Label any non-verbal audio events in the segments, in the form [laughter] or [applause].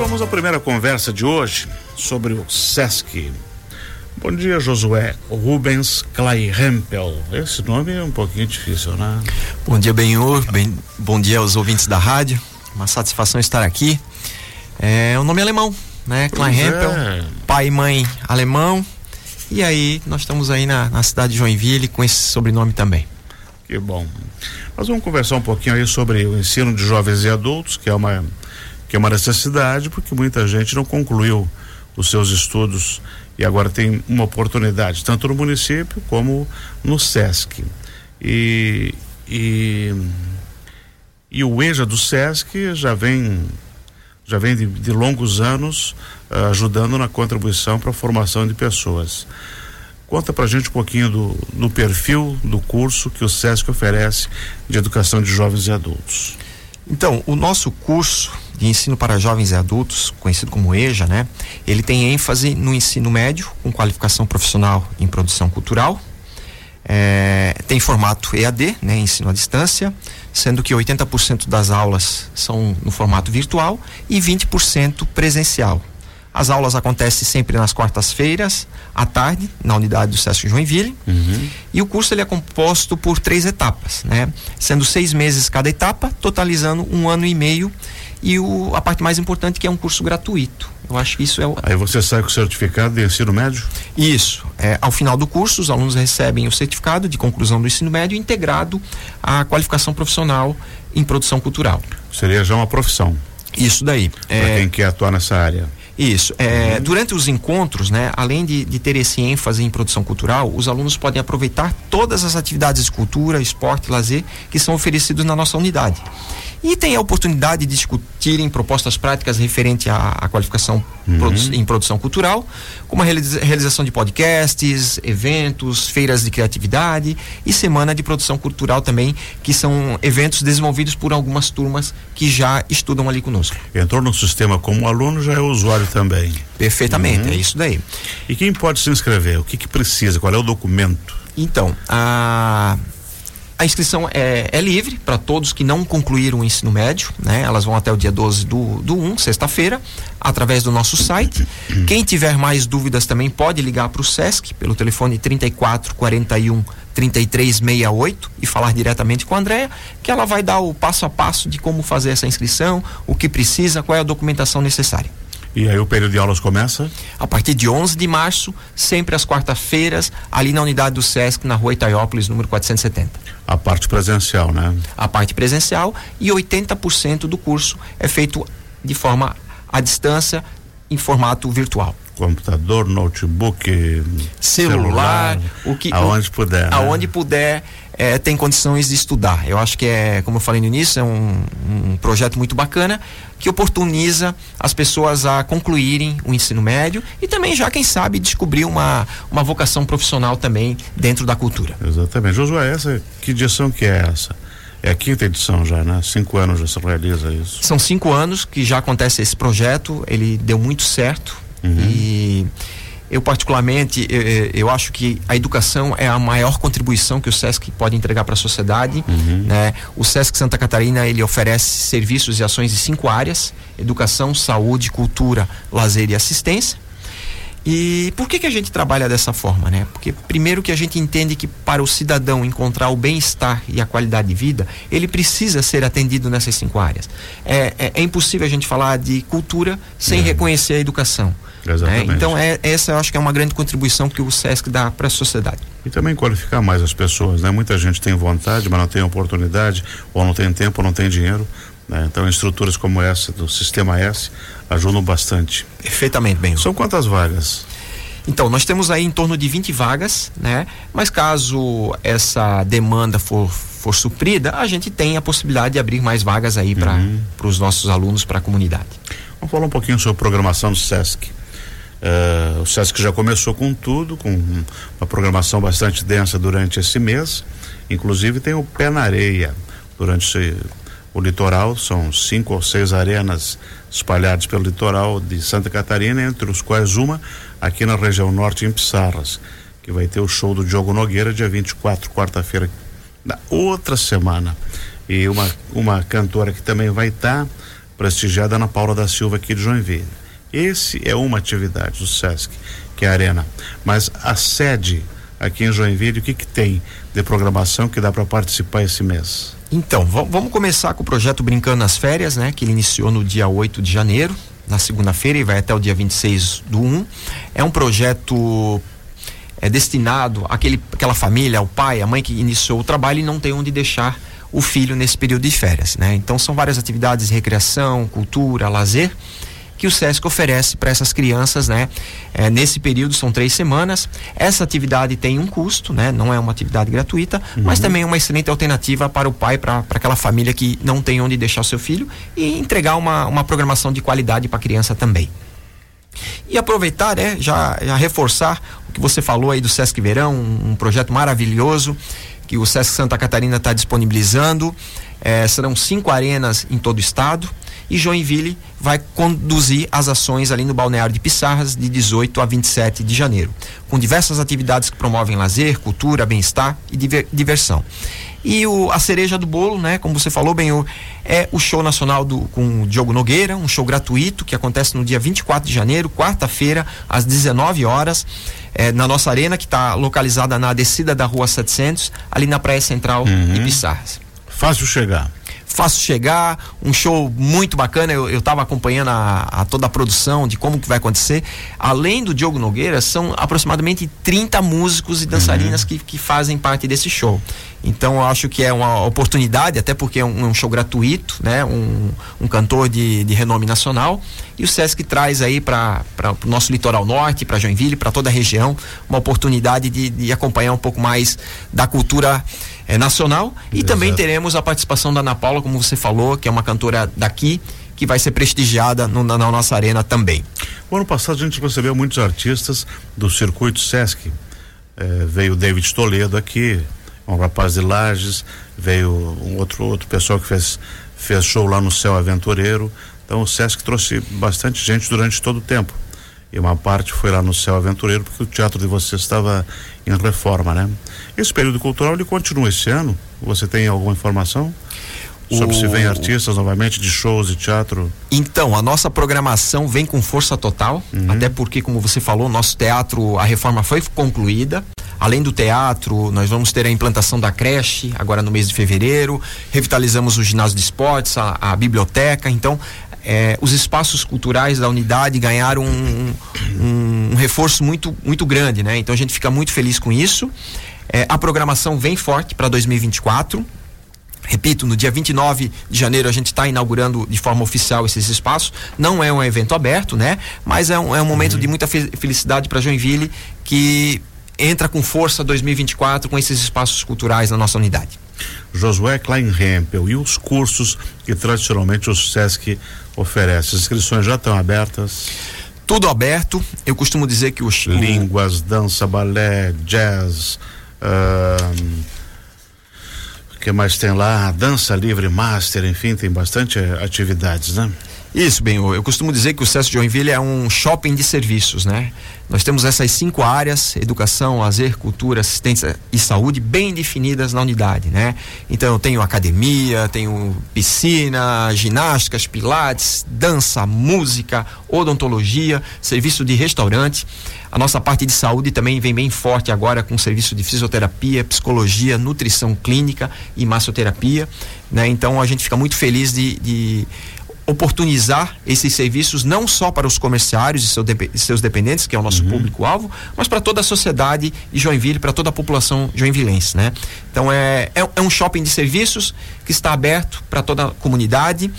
vamos à primeira conversa de hoje sobre o SESC. Bom dia, Josué Rubens Klairempel. Esse nome é um pouquinho difícil, né? Bom dia, Benhur. Bem, bom dia aos ouvintes da rádio. Uma satisfação estar aqui. É um nome alemão, né? Klairempel. É. Pai e mãe alemão. E aí, nós estamos aí na, na cidade de Joinville com esse sobrenome também. Que bom. Nós vamos conversar um pouquinho aí sobre o ensino de jovens e adultos, que é uma que é uma necessidade porque muita gente não concluiu os seus estudos e agora tem uma oportunidade tanto no município como no SESC. E, e, e o EJA do SESC já vem já vem de, de longos anos uh, ajudando na contribuição para a formação de pessoas. Conta pra gente um pouquinho do, do perfil do curso que o SESC oferece de educação de jovens e adultos. Então, o nosso curso de ensino para jovens e adultos, conhecido como EJA, né? Ele tem ênfase no ensino médio, com qualificação profissional em produção cultural. É, tem formato EAD, né? Ensino à distância, sendo que 80% das aulas são no formato virtual e 20% presencial. As aulas acontecem sempre nas quartas-feiras, à tarde, na unidade do SESC Joinville. Uhum. E o curso ele é composto por três etapas, né? Sendo seis meses cada etapa, totalizando um ano e meio e o, a parte mais importante que é um curso gratuito. Eu acho que isso é o... Aí você sai com o certificado de ensino médio? Isso. É, ao final do curso, os alunos recebem o certificado de conclusão do ensino médio integrado à qualificação profissional em produção cultural. Seria já uma profissão. Isso daí. Para é... quem quer atuar nessa área. Isso. É, uhum. Durante os encontros, né, além de, de ter esse ênfase em produção cultural, os alunos podem aproveitar todas as atividades de cultura, esporte lazer que são oferecidos na nossa unidade e tem a oportunidade de discutirem propostas práticas referente à, à qualificação uhum. produ em produção cultural, como a realiza realização de podcasts, eventos, feiras de criatividade e semana de produção cultural também, que são eventos desenvolvidos por algumas turmas que já estudam ali conosco. Entrou no sistema como aluno, já é usuário também. Perfeitamente, uhum. é isso daí. E quem pode se inscrever? O que, que precisa? Qual é o documento? Então, a a inscrição é, é livre para todos que não concluíram o ensino médio, né? Elas vão até o dia 12 do, do 1, sexta-feira, através do nosso site. Quem tiver mais dúvidas também pode ligar para o SESC pelo telefone 3441 3368 e falar diretamente com a Andréa, que ela vai dar o passo a passo de como fazer essa inscrição, o que precisa, qual é a documentação necessária. E aí o período de aulas começa? A partir de 11 de março, sempre às quarta-feiras, ali na unidade do SESC, na rua Itaiópolis, número 470. A parte presencial, né? A parte presencial e 80% do curso é feito de forma à distância, em formato virtual computador, notebook, celular, celular o que aonde puder, né? aonde puder é, tem condições de estudar. Eu acho que é, como eu falei no início, é um, um projeto muito bacana que oportuniza as pessoas a concluírem o ensino médio e também já quem sabe descobrir uma, uma vocação profissional também dentro da cultura. Exatamente. Josué, essa que edição que é essa? É a quinta edição já, né? Cinco anos já se realiza isso. São cinco anos que já acontece esse projeto, ele deu muito certo uhum. e eu particularmente eu, eu, acho que a educação é a maior contribuição que o SESC pode entregar para a sociedade uhum. né? o SESC Santa Catarina ele oferece serviços e ações em cinco áreas educação saúde cultura lazer e assistência e por que, que a gente trabalha dessa forma, né? Porque primeiro que a gente entende que para o cidadão encontrar o bem-estar e a qualidade de vida, ele precisa ser atendido nessas cinco áreas. É, é, é impossível a gente falar de cultura sem é. reconhecer a educação. Né? Exatamente. Né? Então é, essa eu acho que é uma grande contribuição que o SESC dá para a sociedade. E também qualificar mais as pessoas, né? Muita gente tem vontade, mas não tem oportunidade, ou não tem tempo, ou não tem dinheiro. Né? Então estruturas como essa do Sistema S ajudam bastante. Perfeitamente bem. São quantas vagas? Então, nós temos aí em torno de 20 vagas, né? Mas caso essa demanda for, for suprida, a gente tem a possibilidade de abrir mais vagas aí para uhum. os nossos alunos, para a comunidade. Vamos falar um pouquinho sobre a programação do SESC. Uh, o SESC já começou com tudo, com uma programação bastante densa durante esse mês. Inclusive tem o pé na areia durante esse o litoral, são cinco ou seis arenas espalhadas pelo litoral de Santa Catarina, entre os quais uma aqui na região norte, em Pissarras, que vai ter o show do Diogo Nogueira, dia 24, quarta-feira da outra semana. E uma, uma cantora que também vai estar tá prestigiada Ana Paula da Silva aqui de Joinville. Esse é uma atividade do SESC, que é a Arena. Mas a sede aqui em Joinville, o que, que tem de programação que dá para participar esse mês? Então, vamos começar com o projeto Brincando nas Férias, né? Que ele iniciou no dia 8 de janeiro, na segunda-feira, e vai até o dia 26 do 1. É um projeto é destinado àquele, àquela família, ao pai, à mãe que iniciou o trabalho e não tem onde deixar o filho nesse período de férias, né? Então são várias atividades, recreação, cultura, lazer, que o SESC oferece para essas crianças, né? É, nesse período são três semanas. Essa atividade tem um custo, né? Não é uma atividade gratuita, uhum. mas também é uma excelente alternativa para o pai, para aquela família que não tem onde deixar o seu filho e entregar uma, uma programação de qualidade para a criança também. E aproveitar, né, já, já reforçar o que você falou aí do Sesc Verão, um, um projeto maravilhoso que o Sesc Santa Catarina está disponibilizando. É, serão cinco arenas em todo o estado e Joinville vai conduzir as ações ali no Balneário de Pissarras de 18 a 27 de janeiro, com diversas atividades que promovem lazer, cultura, bem-estar e diver, diversão. E o, a cereja do bolo, né, como você falou, bem, o, é o show nacional do, com o Diogo Nogueira, um show gratuito que acontece no dia 24 de janeiro, quarta-feira, às 19 horas, é, na nossa arena, que está localizada na descida da rua 700, ali na Praia Central uhum. de Pissarras. Fácil chegar fácil chegar, um show muito bacana. Eu estava acompanhando a, a, toda a produção de como que vai acontecer. Além do Diogo Nogueira, são aproximadamente 30 músicos e dançarinas uhum. que, que fazem parte desse show. Então eu acho que é uma oportunidade, até porque é um, um show gratuito, né? Um, um cantor de, de renome nacional. E o Sesc traz aí para o nosso litoral norte, para Joinville, para toda a região, uma oportunidade de, de acompanhar um pouco mais da cultura é, nacional. E Exato. também teremos a participação da Ana Paula, como você falou, que é uma cantora daqui, que vai ser prestigiada no, na, na, nossa arena também. O ano passado a gente recebeu muitos artistas do circuito Sesc. É, veio David Toledo aqui, um rapaz de Lages, veio um outro outro pessoal que fez fez show lá no Céu Aventureiro. Então o Sesc trouxe bastante gente durante todo o tempo. E uma parte foi lá no Céu Aventureiro, porque o teatro de vocês estava em reforma, né? Esse período cultural ele continua esse ano? Você tem alguma informação? Sobre o... se vem artistas novamente de shows de teatro? Então, a nossa programação vem com força total, uhum. até porque, como você falou, nosso teatro, a reforma foi concluída. Além do teatro, nós vamos ter a implantação da creche, agora no mês de fevereiro. Revitalizamos o ginásio de esportes, a, a biblioteca. Então, é, os espaços culturais da unidade ganharam um, um, um, reforço muito, muito grande, né? Então a gente fica muito feliz com isso. É, a programação vem forte para 2024. Repito, no dia 29 de janeiro a gente está inaugurando de forma oficial esses espaços. Não é um evento aberto, né? Mas é um, é um momento uhum. de muita felicidade para Joinville que entra com força 2024 com esses espaços culturais na nossa unidade. Josué Kleinrempel e os cursos que tradicionalmente o SESC oferece. As inscrições já estão abertas? Tudo aberto. Eu costumo dizer que os. Línguas, dança, balé, jazz. Uh, o que mais tem lá? Dança livre, master, enfim, tem bastante atividades, né? Isso, bem, eu costumo dizer que o SESC Joinville é um shopping de serviços, né? Nós temos essas cinco áreas: educação, lazer, cultura, assistência e saúde, bem definidas na unidade, né? Então eu tenho academia, tenho piscina, ginásticas, pilates, dança, música, odontologia, serviço de restaurante. A nossa parte de saúde também vem bem forte agora com serviço de fisioterapia, psicologia, nutrição clínica e massoterapia, né? Então a gente fica muito feliz de, de oportunizar esses serviços não só para os comerciários e seu seus dependentes, que é o nosso uhum. público-alvo, mas para toda a sociedade de Joinville, para toda a população joinvilense, né? Então é, é, é um shopping de serviços que está aberto para toda a comunidade.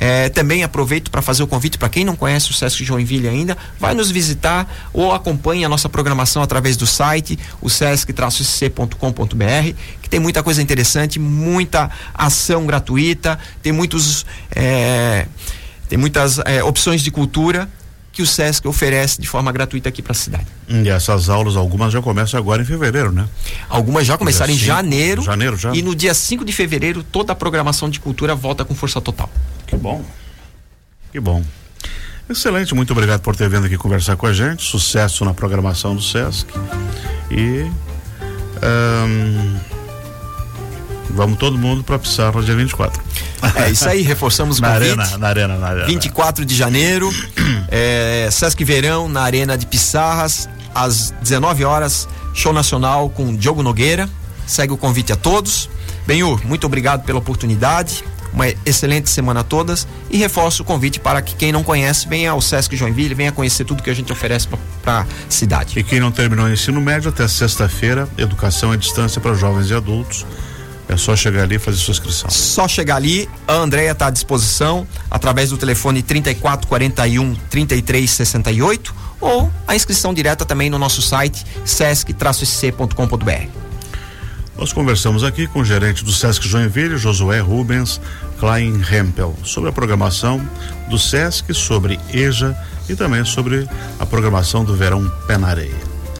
É, também aproveito para fazer o convite para quem não conhece o Sesc Joinville ainda, vai nos visitar ou acompanhe a nossa programação através do site, o sesc-cc.com.br, que tem muita coisa interessante, muita ação gratuita, tem muitos é, tem muitas é, opções de cultura que o SESC oferece de forma gratuita aqui para a cidade. E essas aulas, algumas já começam agora em fevereiro, né? Algumas já começaram em janeiro. Janeiro já. E no dia 5 de fevereiro, toda a programação de cultura volta com força total. Bom. Que bom. Excelente, muito obrigado por ter vindo aqui conversar com a gente. Sucesso na programação do SESC. E. Um, vamos todo mundo para Pissarra dia 24. É isso aí, reforçamos o [laughs] na convite. Arena, na Arena, na Arena. 24 de janeiro, [clears throat] é, Sesc Verão, na Arena de Pissarras, às 19 horas, show nacional com Diogo Nogueira. Segue o convite a todos. Benhur, muito obrigado pela oportunidade. Uma excelente semana a todas e reforço o convite para que quem não conhece venha ao Sesc Joinville, venha conhecer tudo que a gente oferece para a cidade. E quem não terminou o ensino médio até sexta-feira, educação à distância para jovens e adultos. É só chegar ali e fazer sua inscrição. Só chegar ali, a Andrea está à disposição através do telefone 3441 3368 ou a inscrição direta também no nosso site sesc-sc.com.br. Nós conversamos aqui com o gerente do Sesc Joinville, Josué Rubens Klein Hempel, sobre a programação do Sesc, sobre EJA e também sobre a programação do Verão Pé na Areia.